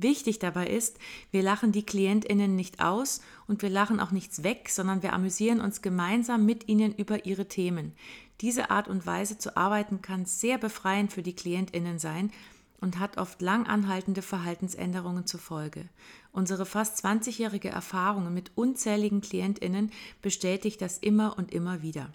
Wichtig dabei ist, wir lachen die KlientInnen nicht aus und wir lachen auch nichts weg, sondern wir amüsieren uns gemeinsam mit ihnen über ihre Themen. Diese Art und Weise zu arbeiten kann sehr befreiend für die KlientInnen sein und hat oft lang anhaltende Verhaltensänderungen zur Folge. Unsere fast 20-jährige Erfahrung mit unzähligen KlientInnen bestätigt das immer und immer wieder.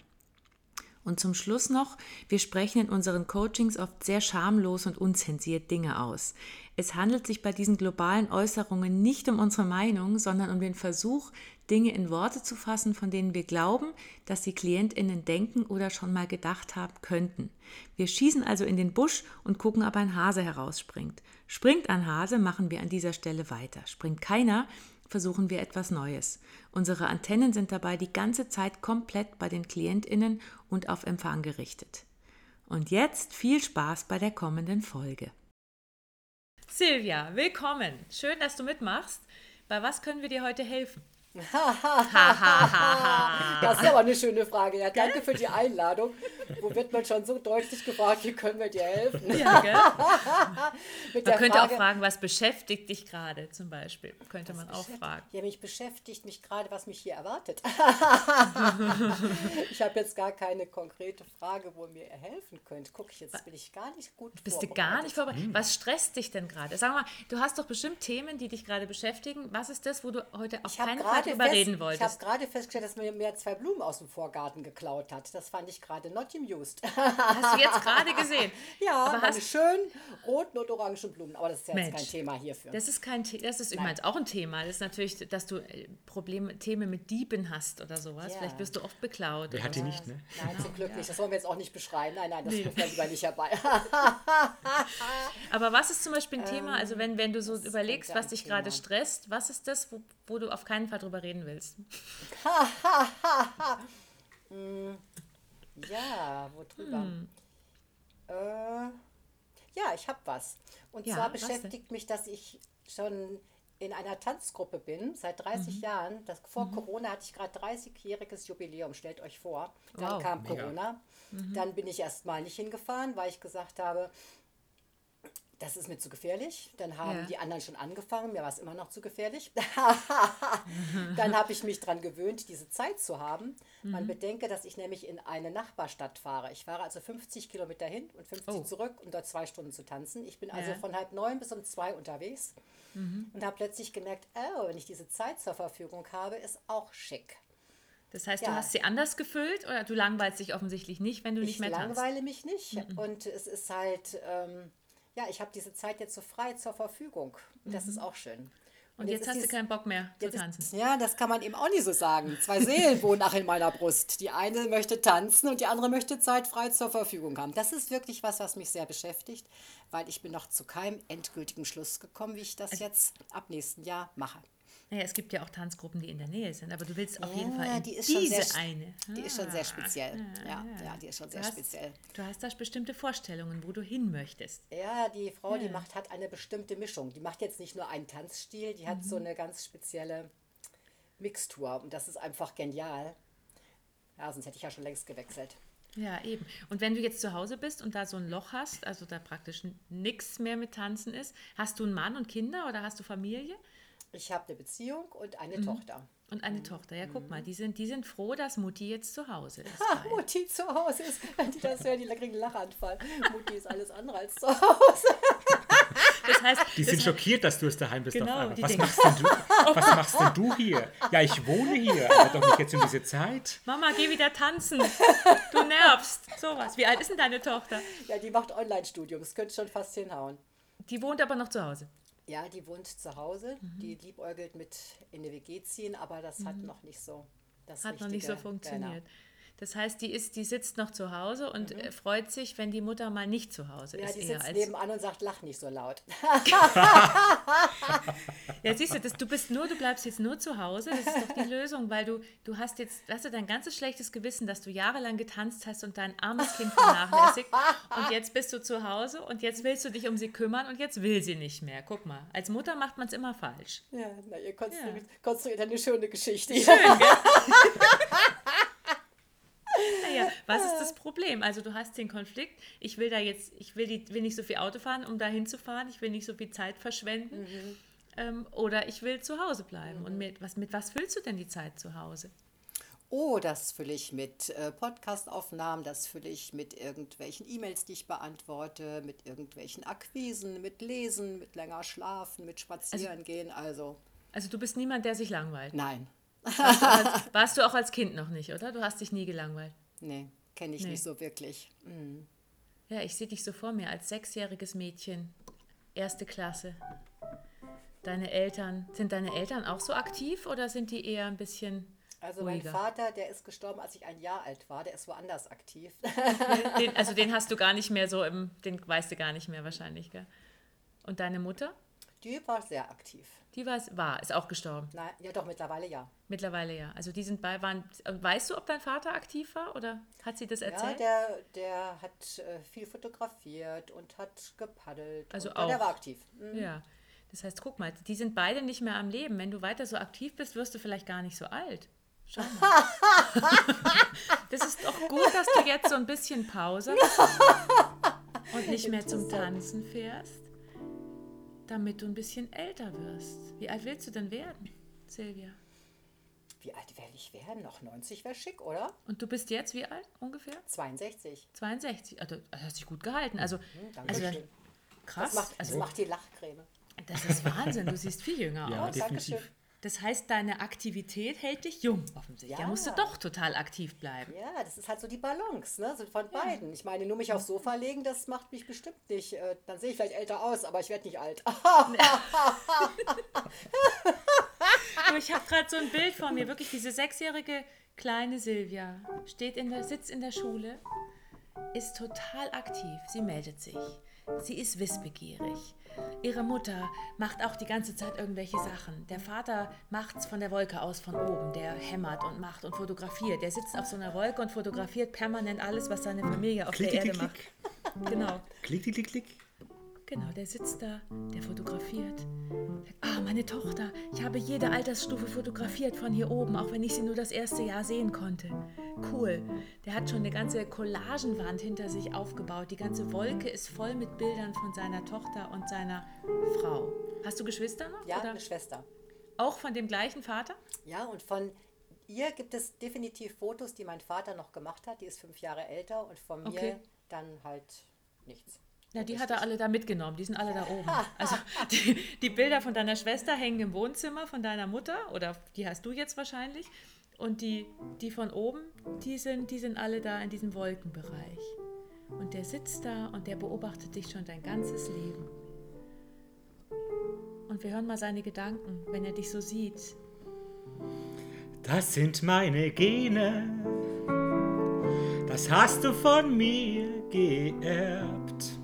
Und zum Schluss noch, wir sprechen in unseren Coachings oft sehr schamlos und unzensiert Dinge aus. Es handelt sich bei diesen globalen Äußerungen nicht um unsere Meinung, sondern um den Versuch, Dinge in Worte zu fassen, von denen wir glauben, dass die Klientinnen denken oder schon mal gedacht haben könnten. Wir schießen also in den Busch und gucken, ob ein Hase herausspringt. Springt ein Hase, machen wir an dieser Stelle weiter. Springt keiner, versuchen wir etwas Neues. Unsere Antennen sind dabei die ganze Zeit komplett bei den Klientinnen und auf Empfang gerichtet. Und jetzt viel Spaß bei der kommenden Folge. Silvia, willkommen. Schön, dass du mitmachst. Bei was können wir dir heute helfen? das ist aber eine schöne Frage. Ja, danke für die Einladung. Wo wird man schon so deutlich gefragt, wie können wir dir helfen? Ja, man könnte Frage, auch fragen, was beschäftigt dich gerade zum Beispiel? Könnte man auch fragen. Ja, mich beschäftigt mich gerade, was mich hier erwartet. ich habe jetzt gar keine konkrete Frage, wo ihr mir helfen könnt. Guck ich, jetzt bin ich gar nicht gut Bist du gar nicht vorbereitet? Hm. Was stresst dich denn gerade? Sag mal, du hast doch bestimmt Themen, die dich gerade beschäftigen. Was ist das, wo du heute auf keinen Fall drüber reden wolltest. Ich habe gerade festgestellt, dass mir mehr zwei Blumen aus dem Vorgarten geklaut hat. Das fand ich gerade not amused. Hast du jetzt gerade gesehen? ja, aber meine schönen roten und orangen Blumen. Aber das ist ja jetzt kein Thema hierfür. Das ist kein Thema. Das ist übrigens auch ein Thema. Das ist natürlich, dass du äh, Probleme, Themen mit Dieben hast oder sowas. Ja. Vielleicht wirst du oft beklaut. Wer hat die nicht, ne? Nein, zum Glück ja. nicht. Das wollen wir jetzt auch nicht beschreiben. Nein, nein, das nee. wir lieber nicht herbei. aber was ist zum Beispiel ein Thema, also wenn, wenn du so überlegst, was dich gerade stresst, was ist das, wo, wo du auf keinen Fall drüber reden willst? ja, worüber? Hm. Äh, ja, ich habe was. Und ja, zwar beschäftigt mich, dass ich schon in einer Tanzgruppe bin, seit 30 mhm. Jahren. Das, vor mhm. Corona hatte ich gerade 30-jähriges Jubiläum, stellt euch vor. Dann wow, kam mega. Corona. Mhm. Dann bin ich erst mal nicht hingefahren, weil ich gesagt habe, das ist mir zu gefährlich. Dann haben ja. die anderen schon angefangen, mir war es immer noch zu gefährlich. dann habe ich mich daran gewöhnt, diese Zeit zu haben. Mhm. Man bedenke, dass ich nämlich in eine Nachbarstadt fahre. Ich fahre also 50 Kilometer hin und 50 oh. zurück, um dort zwei Stunden zu tanzen. Ich bin also ja. von halb neun bis um zwei unterwegs mhm. und habe plötzlich gemerkt, oh, wenn ich diese Zeit zur Verfügung habe, ist auch schick. Das heißt, ja. du hast sie anders gefüllt oder du langweilst dich offensichtlich nicht, wenn du ich nicht mehr tanzt? Ich langweile mich nicht mhm. und es ist halt... Ähm, ja, ich habe diese Zeit jetzt so frei zur Verfügung. Das mhm. ist auch schön. Und, und jetzt, jetzt hast du keinen Bock mehr zu tanzen. Ist, ja, das kann man eben auch nicht so sagen. Zwei Seelen wohnen nach in meiner Brust. Die eine möchte tanzen und die andere möchte Zeit frei zur Verfügung haben. Das ist wirklich was, was mich sehr beschäftigt, weil ich bin noch zu keinem endgültigen Schluss gekommen, wie ich das also jetzt ab nächsten Jahr mache. Naja, es gibt ja auch Tanzgruppen, die in der Nähe sind, aber du willst auf jeden Fall die diese sehr, eine. Die ist schon sehr ah, speziell. Ja, ja, ja die ist schon sehr du hast, speziell. Du hast da bestimmte Vorstellungen, wo du hin möchtest. Ja, die Frau, ja. die macht, hat eine bestimmte Mischung. Die macht jetzt nicht nur einen Tanzstil, die hat mhm. so eine ganz spezielle Mixtur und das ist einfach genial. Ja, sonst hätte ich ja schon längst gewechselt. Ja, eben. Und wenn du jetzt zu Hause bist und da so ein Loch hast, also da praktisch nichts mehr mit Tanzen ist, hast du einen Mann und Kinder oder hast du Familie? Ich habe eine Beziehung und eine mhm. Tochter. Und eine mhm. Tochter, ja, guck mal, die sind, die sind froh, dass Mutti jetzt zu Hause ist. Ha, Mutti zu Hause ist. Wenn die das hören, die kriegen einen Lachanfall. Mutti ist alles andere als zu Hause. Das heißt, die sind schockiert, dass du es daheim bist. Genau, was, denken, machst denn du, was machst denn du hier? Ja, ich wohne hier, aber doch nicht jetzt um diese Zeit. Mama, geh wieder tanzen. Du nervst. Sowas. Wie alt ist denn deine Tochter? Ja, die macht Online-Studium. Das könnte schon fast hinhauen. Die wohnt aber noch zu Hause. Ja, die wohnt zu Hause. Mhm. Die liebäugelt mit in eine WG ziehen, aber das mhm. hat noch nicht so. Das hat Richtige, noch nicht so funktioniert. Genau. Das heißt, die, ist, die sitzt noch zu Hause und mhm. Äh, freut sich, wenn die Mutter mal nicht zu Hause ja, ist. Ja, die sitzt nebenan und sagt, lach nicht so laut. ja, siehst du, das, du bist nur, du bleibst jetzt nur zu Hause. Das ist doch die Lösung, weil du, du hast jetzt, hast du dein ganzes schlechtes Gewissen, dass du jahrelang getanzt hast und dein armes Kind vernachlässigt. und jetzt bist du zu Hause und jetzt willst du dich um sie kümmern und jetzt will sie nicht mehr. Guck mal, als Mutter macht man es immer falsch. Ja, na, ihr konstruiert, ja. konstruiert eine schöne Geschichte. Schön, gell? Was ist das Problem? Also du hast den Konflikt, ich will da jetzt, ich will, die, will nicht so viel Auto fahren, um da hinzufahren, ich will nicht so viel Zeit verschwenden. Mhm. Ähm, oder ich will zu Hause bleiben. Mhm. Und mit was, mit was füllst du denn die Zeit zu Hause? Oh, das fülle ich mit äh, Podcastaufnahmen, das fülle ich mit irgendwelchen E-Mails, die ich beantworte, mit irgendwelchen Akquisen, mit Lesen, mit länger schlafen, mit Spazieren also, gehen. Also, also du bist niemand, der sich langweilt? Nein. Warst du, als, warst du auch als Kind noch nicht, oder? Du hast dich nie gelangweilt. Nee, kenne ich nee. nicht so wirklich. Mhm. Ja, ich sehe dich so vor mir als sechsjähriges Mädchen, erste Klasse. Deine Eltern, sind deine Eltern auch so aktiv oder sind die eher ein bisschen. Also ruhiger? mein Vater, der ist gestorben, als ich ein Jahr alt war, der ist woanders aktiv. Den, also den hast du gar nicht mehr so im, den weißt du gar nicht mehr wahrscheinlich, gell? Und deine Mutter? Die war sehr aktiv. Die war, war ist auch gestorben. Nein, ja doch, mittlerweile ja. Mittlerweile ja. Also die sind bei, waren, weißt du, ob dein Vater aktiv war oder hat sie das erzählt? Ja, der, der hat äh, viel fotografiert und hat gepaddelt. Also und, auch. Der war aktiv. Mhm. Ja. Das heißt, guck mal, die sind beide nicht mehr am Leben. Wenn du weiter so aktiv bist, wirst du vielleicht gar nicht so alt. Schau mal. das ist doch gut, dass du jetzt so ein bisschen Pause und nicht mehr zum Tanzen fährst damit du ein bisschen älter wirst. Wie alt willst du denn werden, Silvia? Wie alt werde ich werden? Noch 90 wäre schick, oder? Und du bist jetzt wie alt ungefähr? 62. 62. Also, du hast dich gut gehalten. Also, mhm, also krass. Das macht, also, das macht die Lachcreme. Das ist Wahnsinn. Du siehst viel jünger ja, aus. Definitiv. Dankeschön. Das heißt, deine Aktivität hält dich jung, offensichtlich. Ja. Da musst du doch total aktiv bleiben. Ja, das ist halt so die Balance ne? so von beiden. Ich meine, nur mich aufs Sofa legen, das macht mich bestimmt nicht. Äh, dann sehe ich vielleicht älter aus, aber ich werde nicht alt. ich habe gerade so ein Bild vor mir, wirklich diese sechsjährige kleine Silvia steht in der, sitzt in der Schule, ist total aktiv. Sie meldet sich. Sie ist wissbegierig. Ihre Mutter macht auch die ganze Zeit irgendwelche Sachen. Der Vater macht's von der Wolke aus von oben. Der hämmert und macht und fotografiert. Der sitzt auf so einer Wolke und fotografiert permanent alles, was seine Familie auf klick, der klick, Erde klick. macht. Genau. Klick, klick, klick, klick. Genau, der sitzt da, der fotografiert. Ah, meine Tochter, ich habe jede Altersstufe fotografiert von hier oben, auch wenn ich sie nur das erste Jahr sehen konnte. Cool. Der hat schon eine ganze Collagenwand hinter sich aufgebaut. Die ganze Wolke ist voll mit Bildern von seiner Tochter und seiner Frau. Hast du Geschwister noch? Ja, oder? eine Schwester. Auch von dem gleichen Vater? Ja, und von ihr gibt es definitiv Fotos, die mein Vater noch gemacht hat. Die ist fünf Jahre älter und von mir okay. dann halt nichts. Ja, die hat er alle da mitgenommen, die sind alle da oben. Also die, die, Bilder von deiner Schwester hängen im Wohnzimmer von deiner Mutter oder die hast du jetzt wahrscheinlich. Und die, die von oben, die sind, die sind alle da in diesem Wolkenbereich. Und der sitzt da und der beobachtet dich schon dein ganzes Leben. Und wir hören mal seine Gedanken, wenn er dich so sieht. Das sind meine Gene. Das hast du von mir geerbt.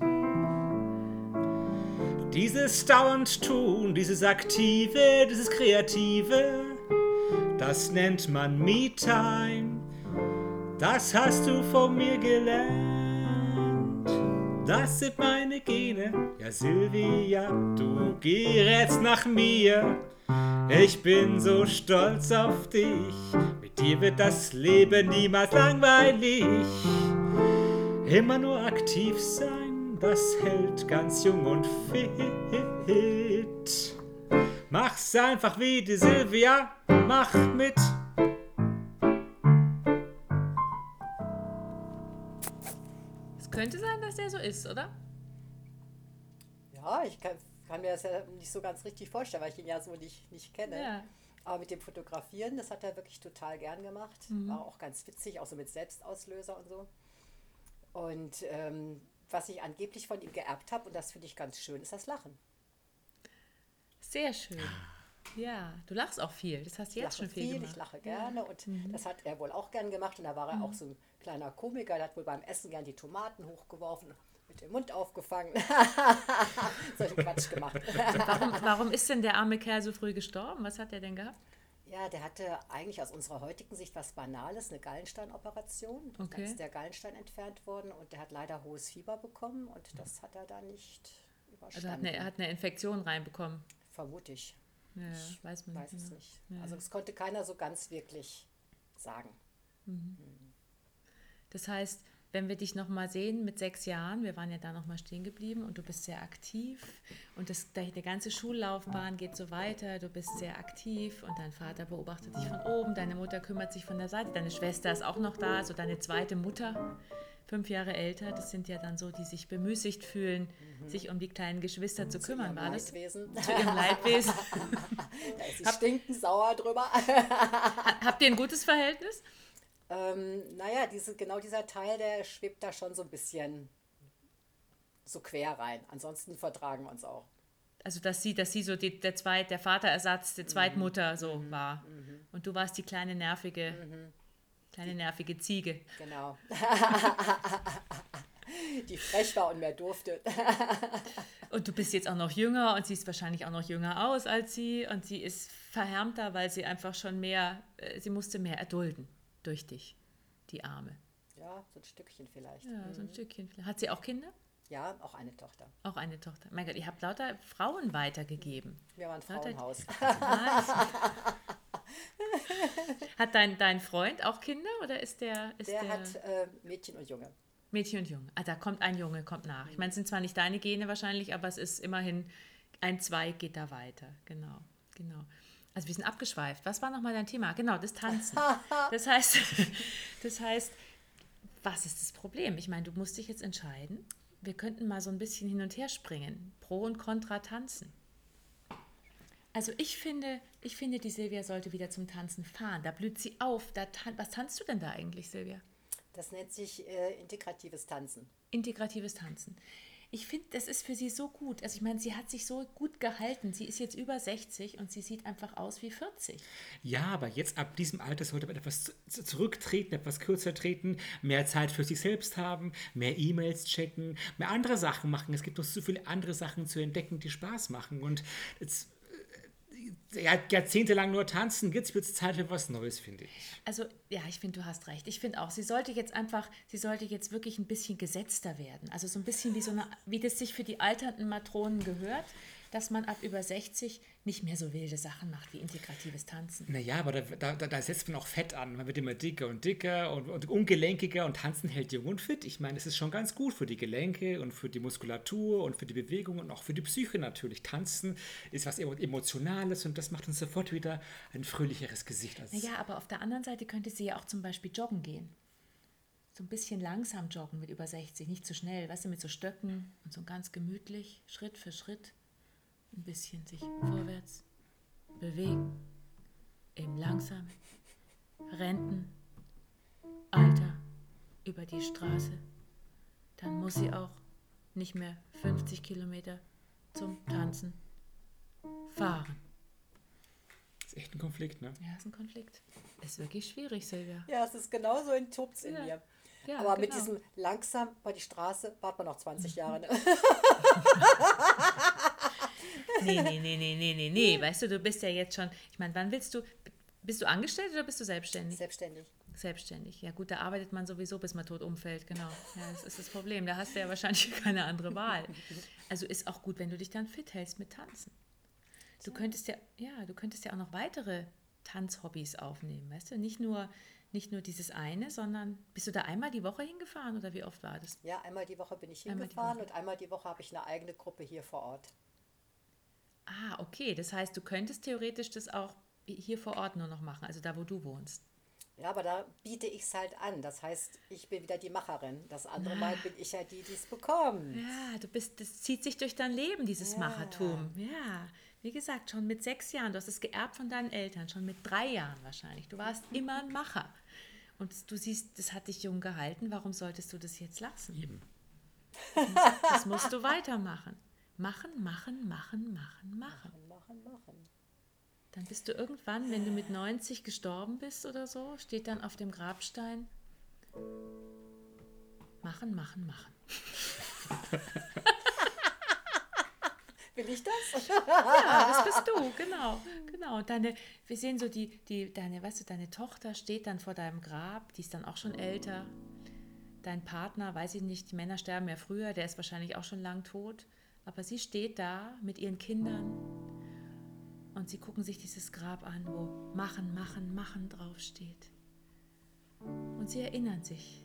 Dieses dauernd tun, dieses aktive, dieses kreative, das nennt man Me-Time. Das hast du von mir gelernt. Das sind meine Gene. Ja, Silvia, du gerätst nach mir. Ich bin so stolz auf dich. Mit dir wird das Leben niemals langweilig. Immer nur aktiv sein das hält ganz jung und fit. Mach's einfach wie die Silvia, mach mit. Es könnte sein, dass der so ist, oder? Ja, ich kann, kann, mir das ja nicht so ganz richtig vorstellen, weil ich ihn ja so nicht, nicht kenne. Ja. Aber mit dem Fotografieren, das hat er wirklich total gern gemacht. Mhm. War auch ganz witzig, auch so mit Selbstauslöser und so. Und ähm, was ich angeblich von ihm geerbt habe, und das finde ich ganz schön, ist das Lachen. Sehr schön. Ja, du lachst auch viel. Das hast du jetzt schon viel, viel gemacht. Ich lache gerne ja. und mhm. das hat er wohl auch gern gemacht. Und da war er mhm. auch so ein kleiner Komiker, der hat wohl beim Essen gern die Tomaten hochgeworfen mit dem Mund aufgefangen. Solchen Quatsch gemacht. warum, warum ist denn der arme Kerl so früh gestorben? Was hat er denn gehabt? Ja, der hatte eigentlich aus unserer heutigen Sicht was Banales, eine Gallensteinoperation. Okay. Dann ist der Gallenstein entfernt worden und der hat leider hohes Fieber bekommen und das hat er dann nicht überstanden. Also hat eine, er hat eine Infektion reinbekommen. Vermute ich. Ja, ich weiß man weiß es nicht. Ja. Also das konnte keiner so ganz wirklich sagen. Mhm. Das heißt, wenn wir dich nochmal sehen mit sechs Jahren, wir waren ja da nochmal stehen geblieben und du bist sehr aktiv und das, die ganze Schullaufbahn geht so weiter, du bist sehr aktiv und dein Vater beobachtet dich von oben, deine Mutter kümmert sich von der Seite, deine Schwester ist auch noch da, also deine zweite Mutter, fünf Jahre älter, das sind ja dann so, die sich bemüßigt fühlen, mhm. sich um die kleinen Geschwister zu, zu kümmern, war das? Leidwesen. Zu ihrem Leidwesen. da ist sie stinkend sauer drüber. Habt ihr ein gutes Verhältnis? Ähm, naja, diese, genau dieser Teil, der schwebt da schon so ein bisschen so quer rein. Ansonsten vertragen wir uns auch. Also dass sie, dass sie so die, der Zweit, der Vaterersatz, die Zweitmutter mhm. so mhm. war. Mhm. Und du warst die kleine nervige, mhm. kleine nervige Ziege. Genau. die frech war und mehr durfte. und du bist jetzt auch noch jünger und siehst wahrscheinlich auch noch jünger aus als sie und sie ist verhärmter, weil sie einfach schon mehr, äh, sie musste mehr erdulden durch dich, die Arme. Ja, so ein Stückchen vielleicht. Ja, mhm. so ein mhm. Stückchen. Hat sie auch Kinder? Ja, auch eine Tochter. Auch eine Tochter. Mein Gott, ihr habt lauter Frauen weitergegeben. Wir waren Frauenhaus. hat dein, dein Freund auch Kinder oder ist der. Ist der, der hat äh, Mädchen und Junge. Mädchen und Junge. Ah, da kommt ein Junge, kommt nach. Ich meine, es sind zwar nicht deine Gene wahrscheinlich, aber es ist immerhin ein Zweig geht da weiter. Genau, genau. Also wir sind abgeschweift. Was war nochmal dein Thema? Genau, das Tanzen. Das heißt, das heißt, was ist das Problem? Ich meine, du musst dich jetzt entscheiden. Wir könnten mal so ein bisschen hin und her springen. Pro und Contra tanzen. Also ich finde, ich finde, die Silvia sollte wieder zum Tanzen fahren. Da blüht sie auf. Da tan Was tanzt du denn da eigentlich, Silvia? Das nennt sich äh, integratives Tanzen. Integratives Tanzen ich finde, das ist für sie so gut. Also ich meine, sie hat sich so gut gehalten. Sie ist jetzt über 60 und sie sieht einfach aus wie 40. Ja, aber jetzt ab diesem Alter sollte man etwas zurücktreten, etwas kürzer treten, mehr Zeit für sich selbst haben, mehr E-Mails checken, mehr andere Sachen machen. Es gibt noch so viele andere Sachen zu entdecken, die Spaß machen. Und jetzt jahrzehntelang nur tanzen, jetzt wird es Zeit für was Neues, finde ich. Also, ja, ich finde, du hast recht. Ich finde auch, sie sollte jetzt einfach, sie sollte jetzt wirklich ein bisschen gesetzter werden. Also so ein bisschen wie so eine, wie das sich für die alternden Matronen gehört dass man ab über 60 nicht mehr so wilde Sachen macht wie integratives Tanzen. Naja, aber da, da, da setzt man auch Fett an. Man wird immer dicker und dicker und, und ungelenkiger und Tanzen hält jung und fit. Ich meine, es ist schon ganz gut für die Gelenke und für die Muskulatur und für die Bewegung und auch für die Psyche natürlich. Tanzen ist was Emotionales und das macht uns sofort wieder ein fröhlicheres Gesicht. Als naja, aber auf der anderen Seite könnte sie ja auch zum Beispiel joggen gehen so ein bisschen langsam joggen mit über 60, nicht zu schnell, weißt du, mit so Stöcken und so ganz gemütlich, Schritt für Schritt ein bisschen sich vorwärts bewegen. Im langsamen Renten, Alter über die Straße. Dann muss sie auch nicht mehr 50 Kilometer zum Tanzen fahren. Das ist echt ein Konflikt, ne? Ja, ist ein Konflikt. Ist wirklich schwierig, Silvia. Ja, es ist genauso ein Tups in ja. mir. Ja, Aber genau. mit diesem langsam über die Straße warten wir noch 20 Jahre. Ne? Nee, nee, nee, nee, nee, nee, nee. Weißt du, du bist ja jetzt schon, ich meine, wann willst du, bist du angestellt oder bist du selbstständig? Selbstständig. Selbstständig. Ja gut, da arbeitet man sowieso, bis man tot umfällt, genau. Ja, das ist das Problem. Da hast du ja wahrscheinlich keine andere Wahl. Also ist auch gut, wenn du dich dann fit hältst mit Tanzen. Du könntest ja, ja, du könntest ja auch noch weitere Tanzhobbys aufnehmen, weißt du? Nicht nur, nicht nur dieses eine, sondern bist du da einmal die Woche hingefahren oder wie oft war das? Ja, einmal die Woche bin ich hingefahren und einmal die Woche habe ich eine eigene Gruppe hier vor Ort. Ah, okay. Das heißt, du könntest theoretisch das auch hier vor Ort nur noch machen, also da, wo du wohnst. Ja, aber da biete ich es halt an. Das heißt, ich bin wieder die Macherin. Das andere Mal bin ich ja die, die es bekommt. Ja, du bist, das zieht sich durch dein Leben, dieses ja. Machertum. Ja, wie gesagt, schon mit sechs Jahren, du hast es geerbt von deinen Eltern, schon mit drei Jahren wahrscheinlich. Du warst immer ein Macher. Und du siehst, das hat dich jung gehalten, warum solltest du das jetzt lassen? Eben. Das musst du weitermachen. Machen, machen, machen, machen, machen. Machen, machen, machen. Dann bist du irgendwann, wenn du mit 90 gestorben bist oder so, steht dann auf dem Grabstein, machen, machen, machen. Will ich das? ja, das bist du, genau, genau. Deine, wir sehen so die, die, deine, weißt du, deine Tochter steht dann vor deinem Grab, die ist dann auch schon älter. Dein Partner, weiß ich nicht, die Männer sterben ja früher, der ist wahrscheinlich auch schon lang tot. Aber sie steht da mit ihren Kindern und sie gucken sich dieses Grab an, wo Machen, Machen, Machen draufsteht. Und sie erinnern sich,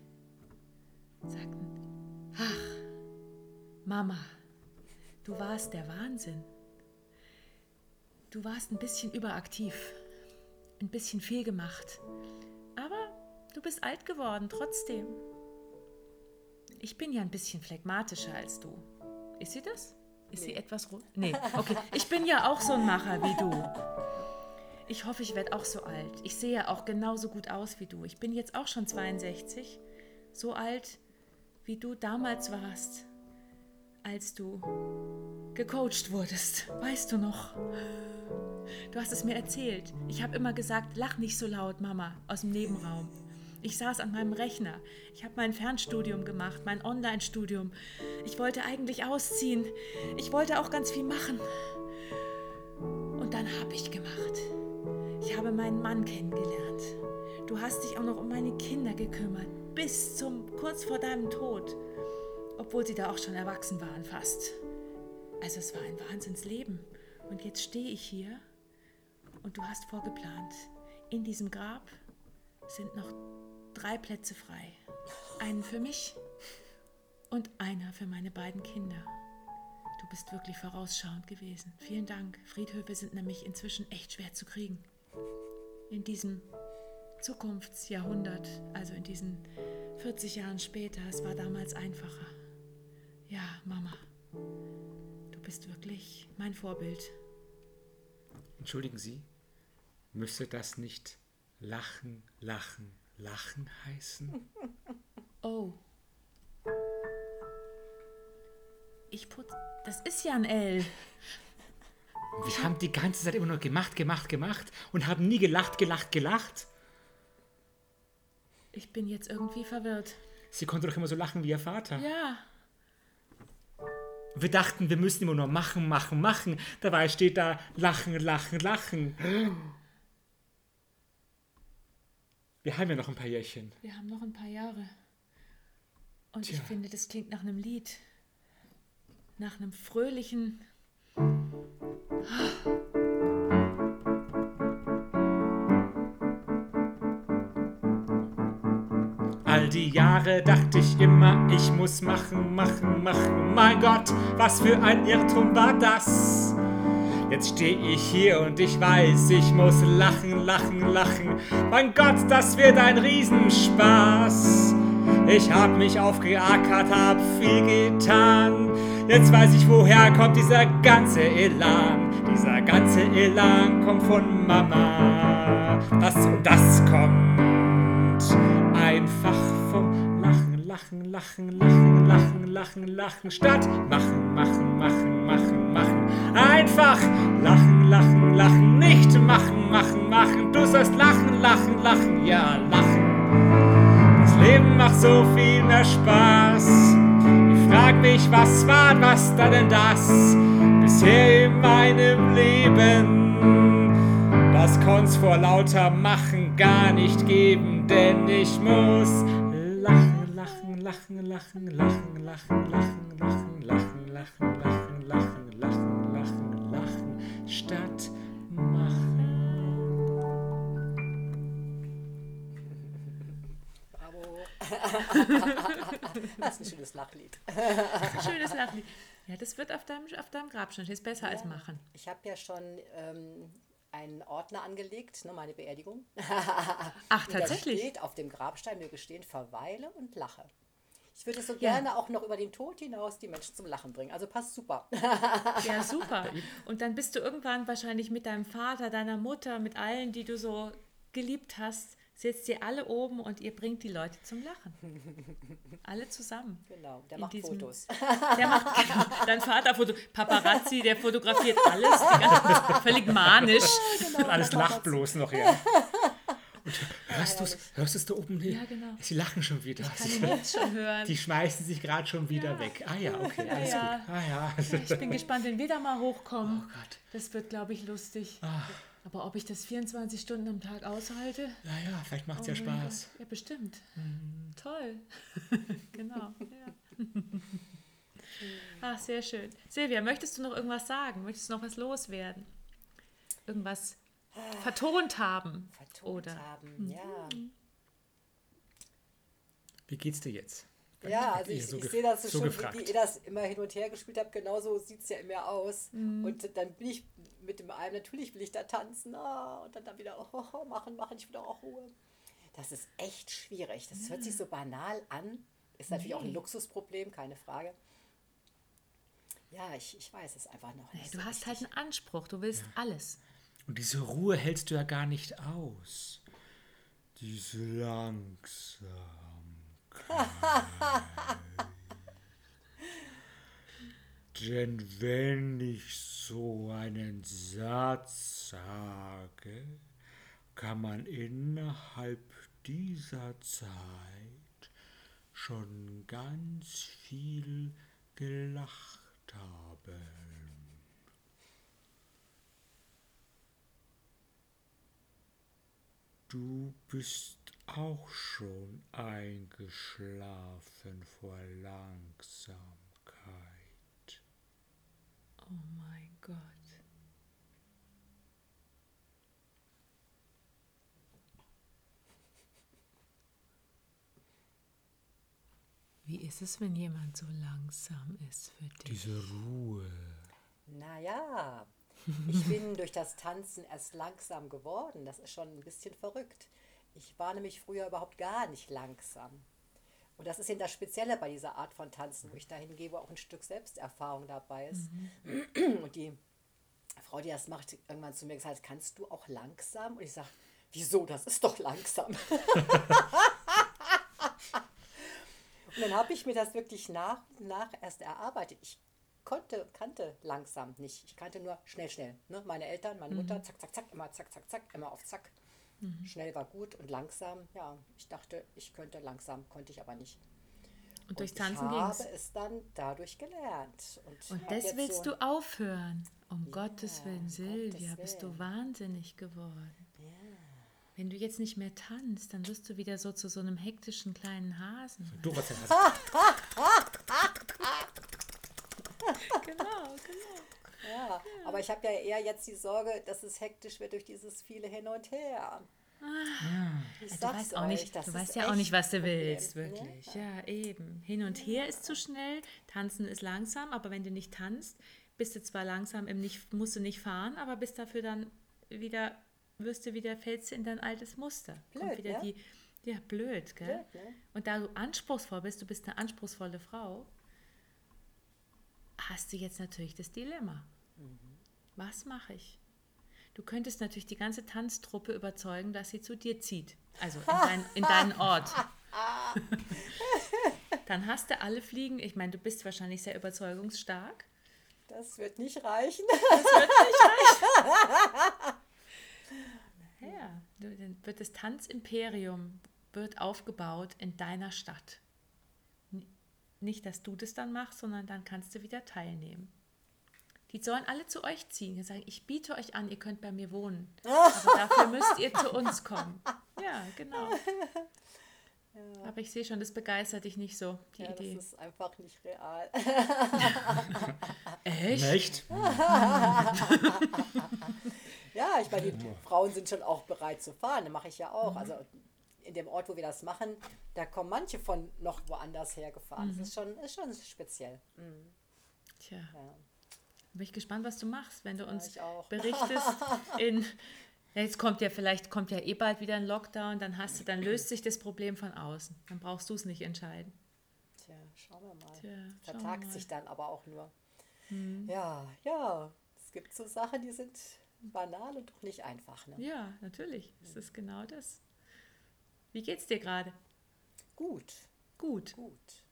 sagten, ach, Mama, du warst der Wahnsinn. Du warst ein bisschen überaktiv, ein bisschen viel gemacht, aber du bist alt geworden trotzdem. Ich bin ja ein bisschen phlegmatischer als du. Ist sie das? Ist nee. sie etwas rot? Nee, okay. Ich bin ja auch so ein Macher wie du. Ich hoffe, ich werde auch so alt. Ich sehe ja auch genauso gut aus wie du. Ich bin jetzt auch schon 62. So alt, wie du damals warst, als du gecoacht wurdest. Weißt du noch? Du hast es mir erzählt. Ich habe immer gesagt, lach nicht so laut, Mama, aus dem Nebenraum. Ich saß an meinem Rechner. Ich habe mein Fernstudium gemacht, mein Online-Studium. Ich wollte eigentlich ausziehen. Ich wollte auch ganz viel machen. Und dann habe ich gemacht. Ich habe meinen Mann kennengelernt. Du hast dich auch noch um meine Kinder gekümmert, bis zum kurz vor deinem Tod, obwohl sie da auch schon erwachsen waren fast. Also es war ein Wahnsinnsleben. Und jetzt stehe ich hier und du hast vorgeplant, in diesem Grab sind noch drei Plätze frei. Einen für mich und einer für meine beiden Kinder. Du bist wirklich vorausschauend gewesen. Vielen Dank. Friedhöfe sind nämlich inzwischen echt schwer zu kriegen. In diesem Zukunftsjahrhundert, also in diesen 40 Jahren später, es war damals einfacher. Ja, Mama, du bist wirklich mein Vorbild. Entschuldigen Sie, müsste das nicht lachen, lachen, Lachen heißen? Oh. Ich putz. Das ist ja ein L. Wir haben die ganze Zeit immer nur gemacht, gemacht, gemacht und haben nie gelacht, gelacht, gelacht. Ich bin jetzt irgendwie verwirrt. Sie konnte doch immer so lachen wie ihr Vater. Ja. Wir dachten, wir müssen immer nur machen, machen, machen. Dabei steht da lachen, lachen, lachen. Wir haben ja noch ein paar Jährchen. Wir haben noch ein paar Jahre. Und Tja. ich finde, das klingt nach einem Lied. Nach einem fröhlichen. All die Jahre dachte ich immer, ich muss machen, machen, machen. Mein Gott, was für ein Irrtum war das? Jetzt stehe ich hier und ich weiß, ich muss lachen, lachen, lachen. Mein Gott, das wird ein Riesenspaß. Ich hab mich aufgeackert, hab viel getan. Jetzt weiß ich, woher kommt dieser ganze Elan. Dieser ganze Elan kommt von Mama. Das und das kommt einfach Lachen, Lachen, Lachen, Lachen, Lachen, Lachen, statt Machen, Machen, Machen, Machen, Machen. Einfach lachen, lachen, lachen, nicht machen, machen, machen. Du sollst lachen, lachen, lachen, ja, lachen. Das Leben macht so viel mehr Spaß. Ich frag mich, was war, was da denn das bisher in meinem Leben? Das konnt's vor lauter Machen gar nicht geben, denn ich muss lachen, lachen, lachen, lachen, lachen, lachen, lachen, lachen, lachen, lachen. Stadt machen. Bravo. das ist ein schönes Lachlied. schönes Lachlied. Ja, das wird auf deinem, auf deinem Grabstein. Das ist besser ja. als machen. Ich habe ja schon ähm, einen Ordner angelegt, ne, meine Beerdigung. Ach, tatsächlich? Da steht auf dem Grabstein möge stehen, verweile und lache. Ich würde so gerne auch noch über den Tod hinaus die Menschen zum Lachen bringen. Also passt super. Ja, super. Und dann bist du irgendwann wahrscheinlich mit deinem Vater, deiner Mutter, mit allen, die du so geliebt hast, setzt ihr alle oben und ihr bringt die Leute zum Lachen. Alle zusammen. Genau, der macht diesem, Fotos. Der macht genau, dein Vater Foto, Paparazzi, der fotografiert alles, ganze, völlig manisch. Genau, alles lacht bloß noch, ja. Und hörst, ja, hörst du es da oben? Ja, genau. Sie lachen schon wieder. Ich kann jetzt schon hören. Die schmeißen sich gerade schon wieder ja. weg. Ah ja, okay, alles ja. gut. Ah, ja. Ich bin gespannt, wenn wir da mal hochkommen. Oh Gott. Das wird, glaube ich, lustig. Ach. Aber ob ich das 24 Stunden am Tag aushalte? Ja, ja, vielleicht macht es oh ja Spaß. Ja, bestimmt. Mhm. Toll. genau. Ja. Ach, sehr schön. Silvia, möchtest du noch irgendwas sagen? Möchtest du noch was loswerden? Irgendwas vertont haben? Vertont oder? haben, mhm. ja. Wie geht's dir jetzt? Ja, also ich, so ich sehe das so, so schon, gefragt. wie ihr das immer hin und her gespielt habt. Genauso sieht es ja immer aus. Mhm. Und dann bin ich mit dem einen, natürlich will ich da tanzen. Oh, und dann, dann wieder oh, oh, machen, machen, ich will auch Ruhe. Das ist echt schwierig. Das ja. hört sich so banal an. Ist natürlich nee. auch ein Luxusproblem, keine Frage. Ja, ich, ich weiß es einfach noch nicht. Nee, du so hast halt richtig. halt einen Anspruch, du willst ja. alles. Und diese Ruhe hältst du ja gar nicht aus. Diese Langsamkeit. Denn wenn ich so einen Satz sage, kann man innerhalb dieser Zeit schon ganz viel gelacht haben. Du bist auch schon eingeschlafen vor Langsamkeit. Oh mein Gott. Wie ist es, wenn jemand so langsam ist für dich? Diese Ruhe. Naja, ich bin durch das Tanzen erst langsam geworden. Das ist schon ein bisschen verrückt. Ich war nämlich früher überhaupt gar nicht langsam. Und das ist eben das Spezielle bei dieser Art von Tanzen, wo ich dahin gehe, wo auch ein Stück Selbsterfahrung dabei ist. Mhm. Und die Frau, die das macht, irgendwann zu mir gesagt, kannst du auch langsam? Und ich sage, wieso, das ist doch langsam. und dann habe ich mir das wirklich nach und nach erst erarbeitet. Ich konnte, kannte langsam nicht. Ich kannte nur schnell, schnell. Ne? Meine Eltern, meine Mutter, mhm. zack, zack, zack, immer zack, zack, zack, immer auf zack. Mhm. Schnell war gut und langsam, ja, ich dachte, ich könnte langsam, konnte ich aber nicht. Und, und Tanzen ging es? Ich habe es dann dadurch gelernt. Und, und das willst so du aufhören. Um ja, Gottes Willen, Silvia, Gottes bist du wahnsinnig geworden. Ja. Wenn du jetzt nicht mehr tanzt, dann wirst du wieder so zu so einem hektischen kleinen Hasen. Du was denn? genau, genau. Ja, ja, aber ich habe ja eher jetzt die Sorge, dass es hektisch wird durch dieses viele Hin und Her. Ah, ich du weißt, auch nicht, du weißt ja auch nicht, was du willst, wirklich. Ja. ja, eben. Hin und her ist zu schnell, tanzen ist langsam, aber wenn du nicht tanzt, bist du zwar langsam, im nicht, musst du nicht fahren, aber bist dafür dann wieder, wirst du wieder, fällst du in dein altes Muster. Blöd, Kommt wieder ja? die, ja, blöd, gell? Blöd, ne? Und da du anspruchsvoll bist, du bist eine anspruchsvolle Frau, hast du jetzt natürlich das Dilemma. Mhm. Was mache ich? Du könntest natürlich die ganze Tanztruppe überzeugen, dass sie zu dir zieht. Also in, dein, in deinen Ort. Dann hast du alle Fliegen. Ich meine, du bist wahrscheinlich sehr überzeugungsstark. Das wird nicht reichen. Das wird nicht reichen. dann wird das Tanzimperium wird aufgebaut in deiner Stadt. Nicht, dass du das dann machst, sondern dann kannst du wieder teilnehmen. Die sollen alle zu euch ziehen. Die sagen, ich biete euch an, ihr könnt bei mir wohnen. Aber dafür müsst ihr zu uns kommen. Ja, genau. Ja. Aber ich sehe schon, das begeistert dich nicht so, die ja, Idee. Das ist einfach nicht real. Echt? Echt? ja, ich meine, die Frauen sind schon auch bereit zu fahren. Das mache ich ja auch. Mhm. Also in dem Ort, wo wir das machen, da kommen manche von noch woanders hergefahren. Mhm. Das ist schon, ist schon speziell. Mhm. Tja. Ja. Bin ich gespannt, was du machst, wenn du uns berichtest in Jetzt kommt ja vielleicht kommt ja eh bald wieder ein Lockdown, dann hast du, dann löst sich das Problem von außen. Dann brauchst du es nicht entscheiden. Tja, schauen wir mal. Tja, Vertagt mal. sich dann aber auch nur. Hm. Ja, ja. Es gibt so Sachen, die sind banal und doch nicht einfach. Ne? Ja, natürlich. Es ist genau das. Wie geht's dir gerade? Gut. Gut. Gut.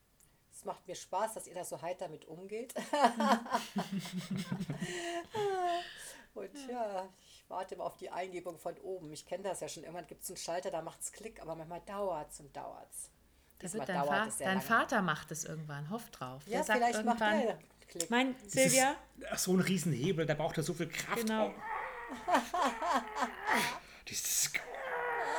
Es macht mir Spaß, dass ihr da so heiter mit umgeht. und ja, ich warte immer auf die Eingebung von oben. Ich kenne das ja schon. Irgendwann gibt es einen Schalter, da macht es Klick, aber manchmal dauert es und dauert es. Dein, Fa dein Vater macht es irgendwann, hoff drauf. Ja, Der vielleicht sagt irgendwann, macht er Klick. Mein Silvia? so ein Riesenhebel, da braucht er so viel Kraft. Genau. Dieses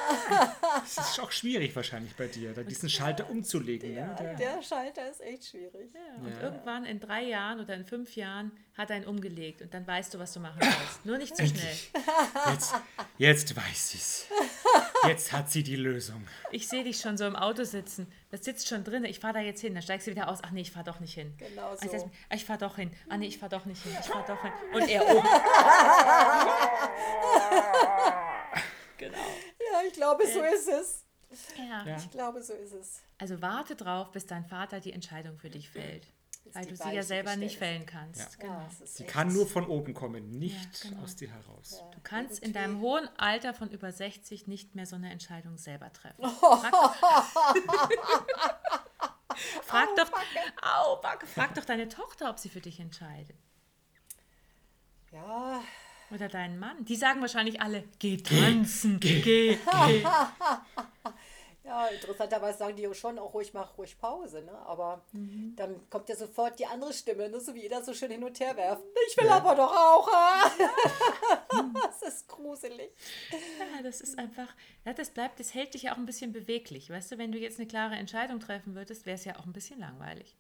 das ist auch schwierig wahrscheinlich bei dir, da diesen Schalter umzulegen. Ja, ne? der, der, Schalter ist echt schwierig. Ja, und ja. irgendwann in drei Jahren oder in fünf Jahren hat er ihn umgelegt und dann weißt du, was du machen sollst. Nur nicht zu schnell. Jetzt, jetzt weiß sie es. Jetzt hat sie die Lösung. Ich sehe dich schon so im Auto sitzen. Das sitzt schon drin. Ich fahre da jetzt hin. Dann steigst du wieder aus. Ach nee, ich fahre doch nicht hin. Genau so. Also, ich fahre doch hin. Ach nee, ich fahre doch nicht hin. Ich fahre doch hin. Und er oben. genau. Ja, ich glaube, so ist es. Ja. Ich glaube, so ist es. Also warte drauf, bis dein Vater die Entscheidung für dich fällt. Weil du sie ja selber nicht fällen kannst. Ja. Genau. Ja, sie kann nur von oben kommen, nicht ja, genau. aus dir heraus. Du kannst in deinem hohen Alter von über 60 nicht mehr so eine Entscheidung selber treffen. Frag doch, frag, oh, doch, au, frag doch deine Tochter, ob sie für dich entscheidet. Ja, oder deinen Mann. Die sagen wahrscheinlich alle, geh tanzen, geh, geh. geh. Ja, interessanterweise sagen die schon auch ruhig, mach ruhig Pause, ne? Aber mhm. dann kommt ja sofort die andere Stimme, ne? so wie jeder so schön hin und her werft. Ich will ja. aber doch auch. das ist gruselig. Ja, das ist einfach, ja, das bleibt, das hält dich ja auch ein bisschen beweglich. Weißt du, wenn du jetzt eine klare Entscheidung treffen würdest, wäre es ja auch ein bisschen langweilig.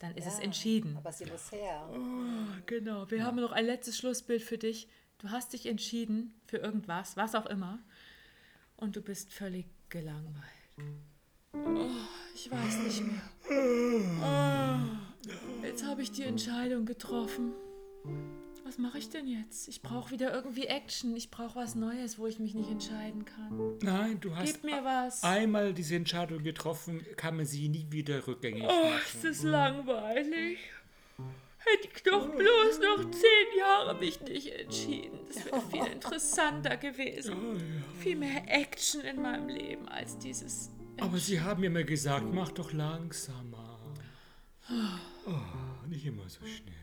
Dann ist ja, es entschieden. Aber sie muss her. Oh, genau. Wir ja. haben noch ein letztes Schlussbild für dich. Du hast dich entschieden für irgendwas, was auch immer, und du bist völlig gelangweilt. Oh, ich weiß nicht mehr. Oh, jetzt habe ich die Entscheidung getroffen. Was mache ich denn jetzt? Ich brauche wieder irgendwie Action. Ich brauche was Neues, wo ich mich nicht entscheiden kann. Nein, du hast Gib mir was. einmal diese Entscheidung getroffen, kann man sie nie wieder rückgängig oh, machen. Oh, ist das langweilig. Hätte ich doch bloß noch zehn Jahre mich nicht entschieden. Das wäre viel interessanter gewesen. Oh, ja. Viel mehr Action in meinem Leben als dieses. Aber Sie haben mir mal gesagt, mach doch langsamer. Oh, nicht immer so schnell.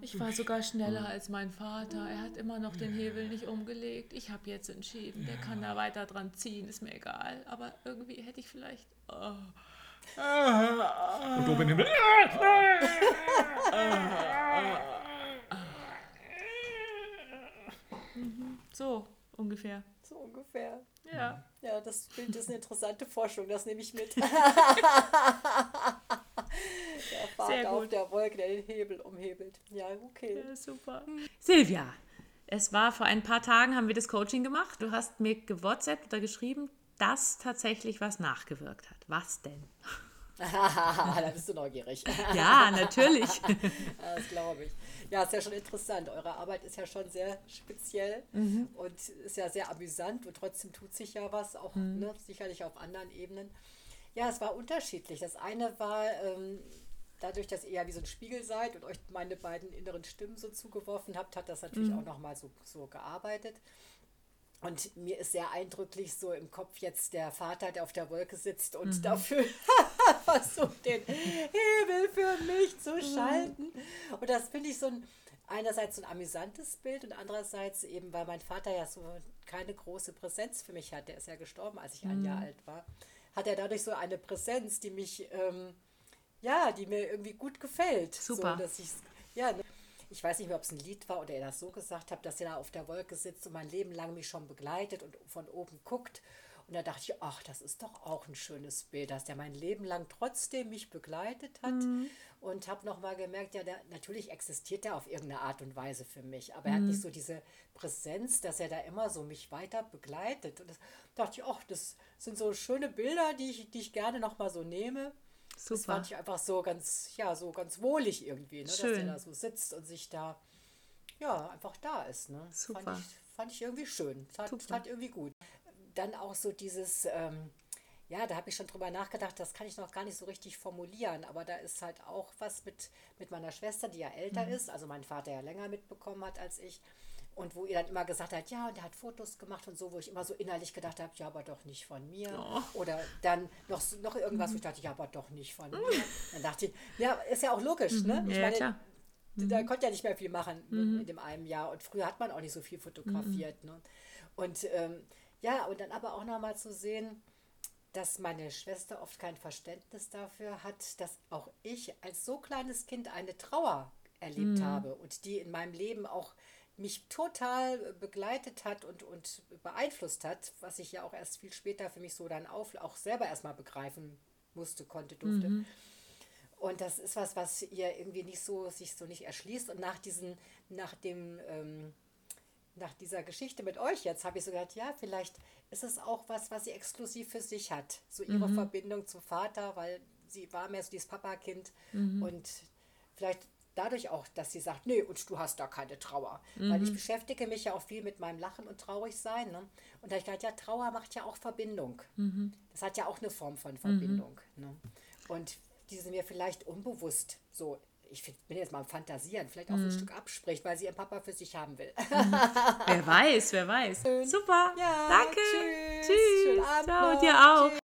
Ich war sogar schneller als mein Vater. Er hat immer noch den Hebel nicht umgelegt. Ich habe jetzt entschieden, der kann da weiter dran ziehen, ist mir egal. Aber irgendwie hätte ich vielleicht. Oh. Und oben im Himmel. So ungefähr. So ungefähr. Ja. Ja, das Bild ist eine interessante Forschung, das nehme ich mit. der Vater auf der Wolke, der den Hebel umhebelt. Ja, okay. Ja, super. Silvia, es war vor ein paar Tagen, haben wir das Coaching gemacht. Du hast mir gewhatsappt oder geschrieben, dass tatsächlich was nachgewirkt hat. Was denn? da bist du neugierig. ja, natürlich. das glaube ich. Ja, ist ja schon interessant. Eure Arbeit ist ja schon sehr speziell mhm. und ist ja sehr amüsant und trotzdem tut sich ja was, auch mhm. ne, sicherlich auf anderen Ebenen. Ja, es war unterschiedlich. Das eine war, ähm, dadurch, dass ihr ja wie so ein Spiegel seid und euch meine beiden inneren Stimmen so zugeworfen habt, hat das natürlich mhm. auch nochmal so, so gearbeitet. Und mir ist sehr eindrücklich so im Kopf jetzt der Vater, der auf der Wolke sitzt und mhm. dafür versucht, den Hebel für mich zu schalten. Und das finde ich so ein, einerseits so ein amüsantes Bild und andererseits eben, weil mein Vater ja so keine große Präsenz für mich hat. Der ist ja gestorben, als ich ein mhm. Jahr alt war. Hat er dadurch so eine Präsenz, die mich, ähm, ja, die mir irgendwie gut gefällt. Super. So, dass ich, ja, ne? Ich weiß nicht mehr, ob es ein Lied war oder er das so gesagt hat, dass er da auf der Wolke sitzt und mein Leben lang mich schon begleitet und von oben guckt. Und da dachte ich, ach, das ist doch auch ein schönes Bild, dass der mein Leben lang trotzdem mich begleitet hat. Mhm. Und habe nochmal gemerkt, ja, der, natürlich existiert er auf irgendeine Art und Weise für mich, aber mhm. er hat nicht mhm. so diese Präsenz, dass er da immer so mich weiter begleitet. Und das dachte ich, ach, das sind so schöne Bilder, die ich, die ich gerne nochmal so nehme. Super. Das fand ich einfach so ganz, ja, so ganz wohlig irgendwie, ne? dass er da so sitzt und sich da, ja, einfach da ist. Ne? Super. Fand ich, fand ich irgendwie schön. Tat, tat irgendwie gut. Dann auch so dieses, ähm, ja, da habe ich schon drüber nachgedacht, das kann ich noch gar nicht so richtig formulieren, aber da ist halt auch was mit, mit meiner Schwester, die ja älter mhm. ist, also mein Vater ja länger mitbekommen hat als ich. Und wo ihr dann immer gesagt hat, ja, und er hat Fotos gemacht und so, wo ich immer so innerlich gedacht habe, ja, aber doch nicht von mir. Oh. Oder dann noch, noch irgendwas, wo ich dachte, ja, aber doch nicht von mir. Dann dachte ich, ja, ist ja auch logisch, ne? Mhm. Ich ja, meine, klar. da mhm. konnte ja nicht mehr viel machen mhm. in dem einen Jahr. Und früher hat man auch nicht so viel fotografiert. Mhm. Ne? Und ähm, ja, und dann aber auch nochmal zu sehen, dass meine Schwester oft kein Verständnis dafür hat, dass auch ich als so kleines Kind eine Trauer erlebt mhm. habe und die in meinem Leben auch mich total begleitet hat und, und beeinflusst hat, was ich ja auch erst viel später für mich so dann auf, auch selber erstmal begreifen musste, konnte, durfte. Mhm. Und das ist was, was ihr irgendwie nicht so, sich so nicht erschließt. Und nach diesen, nach dem, ähm, nach dieser Geschichte mit euch jetzt habe ich so gedacht, ja, vielleicht ist es auch was, was sie exklusiv für sich hat. So ihre mhm. Verbindung zum Vater, weil sie war mehr so dieses Papa-Kind mhm. und vielleicht dadurch auch, dass sie sagt, nee, und du hast da keine Trauer. Mhm. Weil ich beschäftige mich ja auch viel mit meinem Lachen und Traurigsein. Ne? Und da ich gedacht, ja, Trauer macht ja auch Verbindung. Mhm. Das hat ja auch eine Form von Verbindung. Mhm. Ne? Und die sind mir vielleicht unbewusst so ich bin jetzt mal am Fantasieren, vielleicht auch mhm. ein Stück abspricht, weil sie ihren Papa für sich haben will. Mhm. wer weiß, wer weiß. Super. Ja, Danke. Tschüss. tschüss. Schönen Abend Ciao, dir auch. Tschüss.